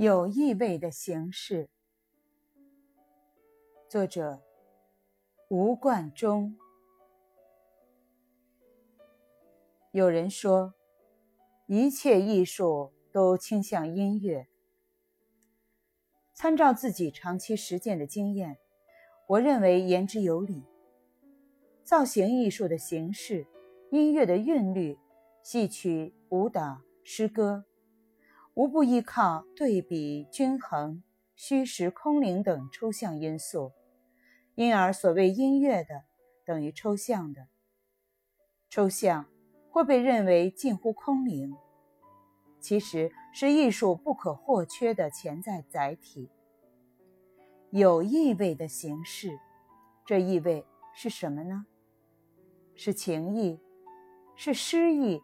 有意味的形式。作者：吴冠中。有人说，一切艺术都倾向音乐。参照自己长期实践的经验，我认为言之有理。造型艺术的形式、音乐的韵律、戏曲、舞蹈、诗歌。无不依靠对比、均衡、虚实、空灵等抽象因素，因而所谓音乐的等于抽象的。抽象或被认为近乎空灵，其实是艺术不可或缺的潜在载体。有意味的形式，这意味是什么呢？是情意，是诗意。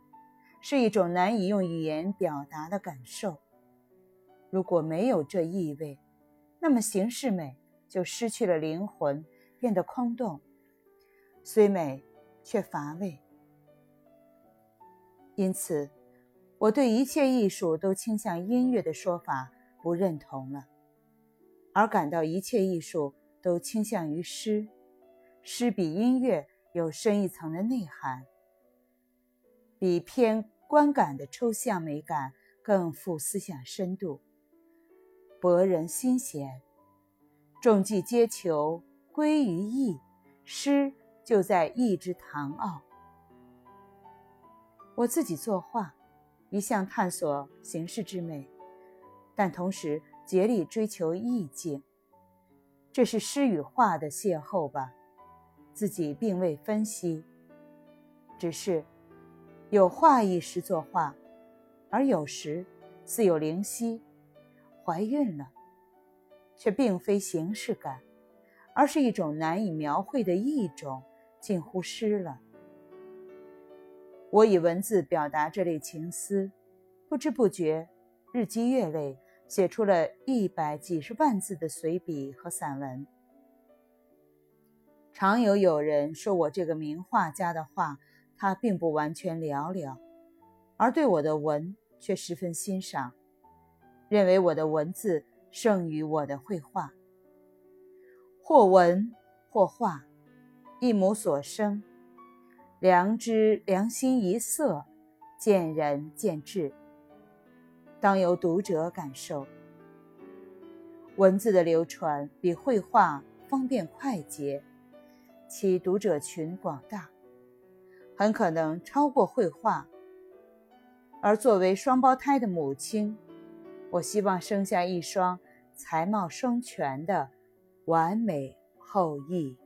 是一种难以用语言表达的感受。如果没有这意味，那么形式美就失去了灵魂，变得空洞，虽美却乏味。因此，我对一切艺术都倾向音乐的说法不认同了，而感到一切艺术都倾向于诗，诗比音乐有深一层的内涵，比偏。观感的抽象美感更富思想深度，博人心弦。众计皆求归于意，诗就在意之堂奥。我自己作画，一向探索形式之美，但同时竭力追求意境。这是诗与画的邂逅吧？自己并未分析，只是。有画意时作画，而有时似有灵犀，怀孕了，却并非形式感，而是一种难以描绘的意种，近乎诗了。我以文字表达这类情思，不知不觉，日积月累，写出了一百几十万字的随笔和散文。常有有人说我这个名画家的画。他并不完全了了，而对我的文却十分欣赏，认为我的文字胜于我的绘画。或文或画，一母所生，良知良心一色，见仁见智，当由读者感受。文字的流传比绘画方便快捷，其读者群广大。很可能超过绘画，而作为双胞胎的母亲，我希望生下一双才貌双全的完美后裔。